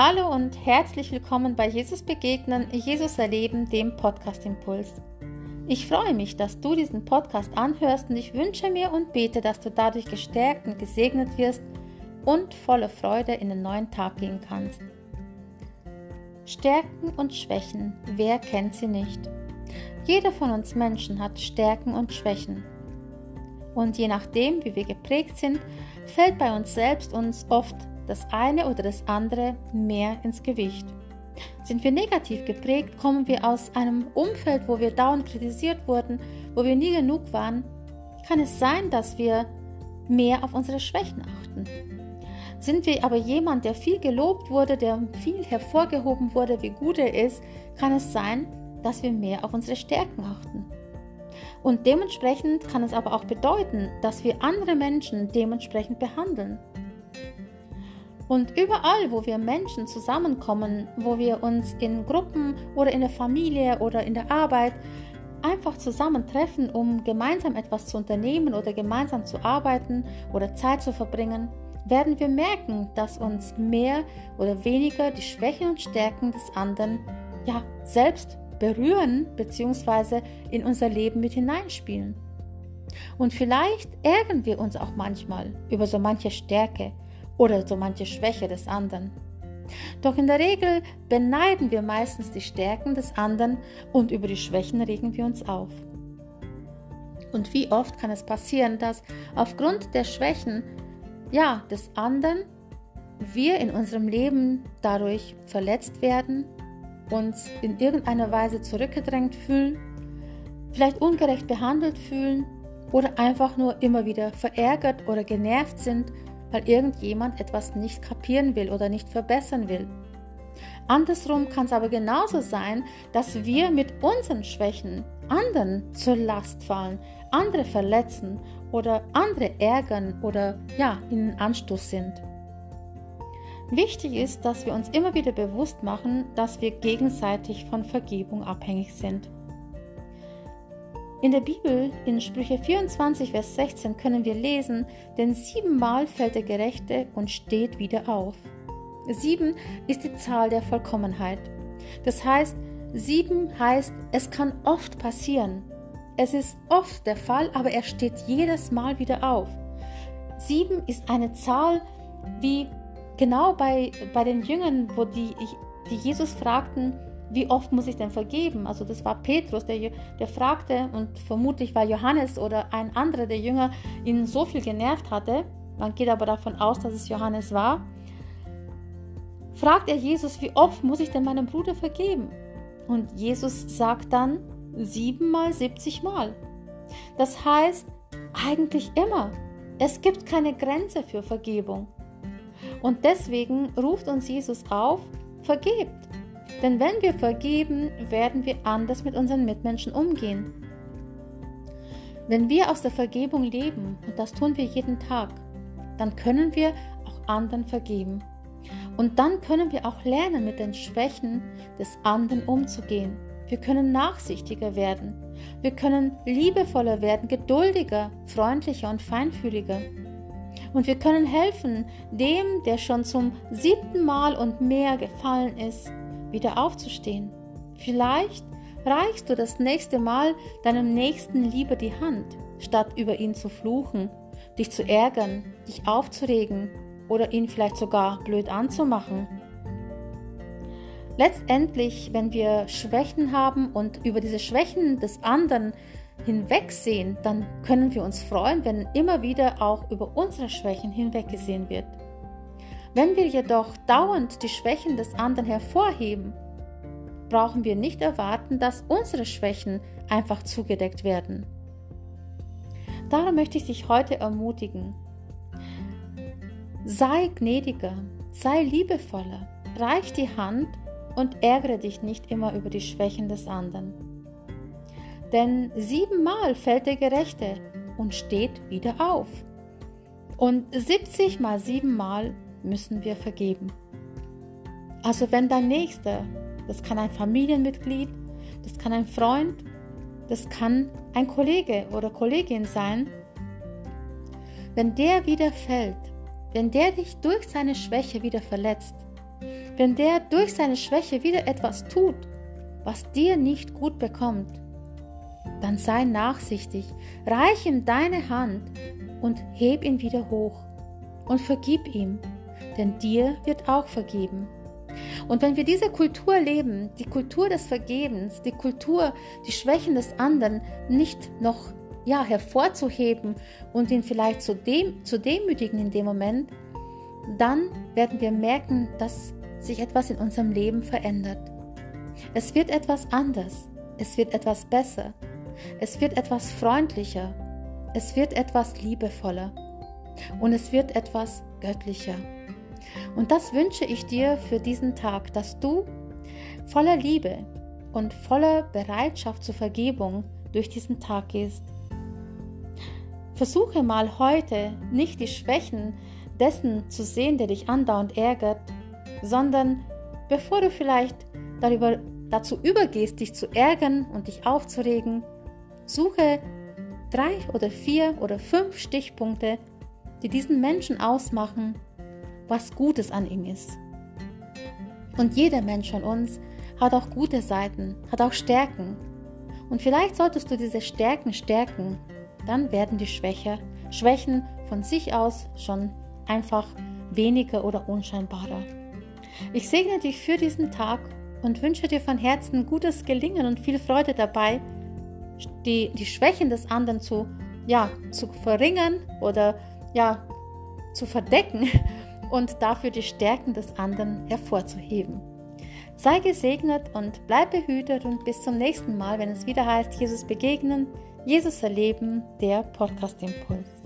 Hallo und herzlich willkommen bei Jesus Begegnen, Jesus Erleben, dem Podcast Impuls. Ich freue mich, dass du diesen Podcast anhörst und ich wünsche mir und bete, dass du dadurch gestärkt und gesegnet wirst und voller Freude in den neuen Tag gehen kannst. Stärken und Schwächen, wer kennt sie nicht? Jeder von uns Menschen hat Stärken und Schwächen. Und je nachdem, wie wir geprägt sind, fällt bei uns selbst uns oft das eine oder das andere mehr ins Gewicht. Sind wir negativ geprägt, kommen wir aus einem Umfeld, wo wir dauernd kritisiert wurden, wo wir nie genug waren, kann es sein, dass wir mehr auf unsere Schwächen achten. Sind wir aber jemand, der viel gelobt wurde, der viel hervorgehoben wurde, wie gut er ist, kann es sein, dass wir mehr auf unsere Stärken achten. Und dementsprechend kann es aber auch bedeuten, dass wir andere Menschen dementsprechend behandeln. Und überall, wo wir Menschen zusammenkommen, wo wir uns in Gruppen oder in der Familie oder in der Arbeit einfach zusammentreffen, um gemeinsam etwas zu unternehmen oder gemeinsam zu arbeiten oder Zeit zu verbringen, werden wir merken, dass uns mehr oder weniger die Schwächen und Stärken des anderen ja selbst berühren bzw. in unser Leben mit hineinspielen. Und vielleicht ärgern wir uns auch manchmal über so manche Stärke oder so manche Schwäche des anderen. Doch in der Regel beneiden wir meistens die Stärken des anderen und über die Schwächen regen wir uns auf. Und wie oft kann es passieren, dass aufgrund der Schwächen ja, des anderen wir in unserem Leben dadurch verletzt werden, uns in irgendeiner Weise zurückgedrängt fühlen, vielleicht ungerecht behandelt fühlen oder einfach nur immer wieder verärgert oder genervt sind weil irgendjemand etwas nicht kapieren will oder nicht verbessern will. Andersrum kann es aber genauso sein, dass wir mit unseren Schwächen anderen zur Last fallen, andere verletzen oder andere ärgern oder ja, ihnen Anstoß sind. Wichtig ist, dass wir uns immer wieder bewusst machen, dass wir gegenseitig von Vergebung abhängig sind. In der Bibel, in Sprüche 24, Vers 16, können wir lesen, denn siebenmal fällt der Gerechte und steht wieder auf. Sieben ist die Zahl der Vollkommenheit. Das heißt, sieben heißt, es kann oft passieren. Es ist oft der Fall, aber er steht jedes Mal wieder auf. Sieben ist eine Zahl, wie genau bei, bei den Jüngern, wo die, die Jesus fragten, wie oft muss ich denn vergeben? Also das war Petrus, der, der fragte und vermutlich war Johannes oder ein anderer der Jünger ihn so viel genervt hatte, man geht aber davon aus, dass es Johannes war, fragt er Jesus, wie oft muss ich denn meinem Bruder vergeben? Und Jesus sagt dann siebenmal, siebzigmal. Das heißt eigentlich immer. Es gibt keine Grenze für Vergebung. Und deswegen ruft uns Jesus auf, vergebt. Denn wenn wir vergeben, werden wir anders mit unseren Mitmenschen umgehen. Wenn wir aus der Vergebung leben, und das tun wir jeden Tag, dann können wir auch anderen vergeben. Und dann können wir auch lernen, mit den Schwächen des anderen umzugehen. Wir können nachsichtiger werden. Wir können liebevoller werden, geduldiger, freundlicher und feinfühliger. Und wir können helfen, dem, der schon zum siebten Mal und mehr gefallen ist, wieder aufzustehen. Vielleicht reichst du das nächste Mal deinem Nächsten lieber die Hand, statt über ihn zu fluchen, dich zu ärgern, dich aufzuregen oder ihn vielleicht sogar blöd anzumachen. Letztendlich, wenn wir Schwächen haben und über diese Schwächen des anderen hinwegsehen, dann können wir uns freuen, wenn immer wieder auch über unsere Schwächen hinweggesehen wird. Wenn wir jedoch dauernd die Schwächen des anderen hervorheben, brauchen wir nicht erwarten, dass unsere Schwächen einfach zugedeckt werden. Darum möchte ich dich heute ermutigen. Sei gnädiger, sei liebevoller, reich die Hand und ärgere dich nicht immer über die Schwächen des anderen. Denn siebenmal fällt der Gerechte und steht wieder auf. Und 70 mal siebenmal müssen wir vergeben. Also wenn dein Nächster, das kann ein Familienmitglied, das kann ein Freund, das kann ein Kollege oder Kollegin sein, wenn der wieder fällt, wenn der dich durch seine Schwäche wieder verletzt, wenn der durch seine Schwäche wieder etwas tut, was dir nicht gut bekommt, dann sei nachsichtig, reich ihm deine Hand und heb ihn wieder hoch und vergib ihm, denn dir wird auch vergeben. Und wenn wir diese Kultur leben, die Kultur des Vergebens, die Kultur, die Schwächen des anderen nicht noch ja, hervorzuheben und ihn vielleicht zu, dem, zu demütigen in dem Moment, dann werden wir merken, dass sich etwas in unserem Leben verändert. Es wird etwas anders, es wird etwas besser, es wird etwas freundlicher, es wird etwas liebevoller und es wird etwas göttlicher. Und das wünsche ich dir für diesen Tag, dass du voller Liebe und voller Bereitschaft zur Vergebung durch diesen Tag gehst. Versuche mal heute nicht die Schwächen dessen zu sehen, der dich andauernd ärgert, sondern bevor du vielleicht darüber, dazu übergehst, dich zu ärgern und dich aufzuregen, suche drei oder vier oder fünf Stichpunkte, die diesen Menschen ausmachen, was Gutes an ihm ist. Und jeder Mensch von uns hat auch gute Seiten, hat auch Stärken. Und vielleicht solltest du diese Stärken stärken, dann werden die Schwäche, Schwächen von sich aus schon einfach weniger oder unscheinbarer. Ich segne dich für diesen Tag und wünsche dir von Herzen gutes Gelingen und viel Freude dabei, die, die Schwächen des anderen zu, ja, zu verringern oder ja, zu verdecken und dafür die Stärken des anderen hervorzuheben. Sei gesegnet und bleib behütet und bis zum nächsten Mal, wenn es wieder heißt, Jesus begegnen, Jesus erleben, der Podcast Impuls.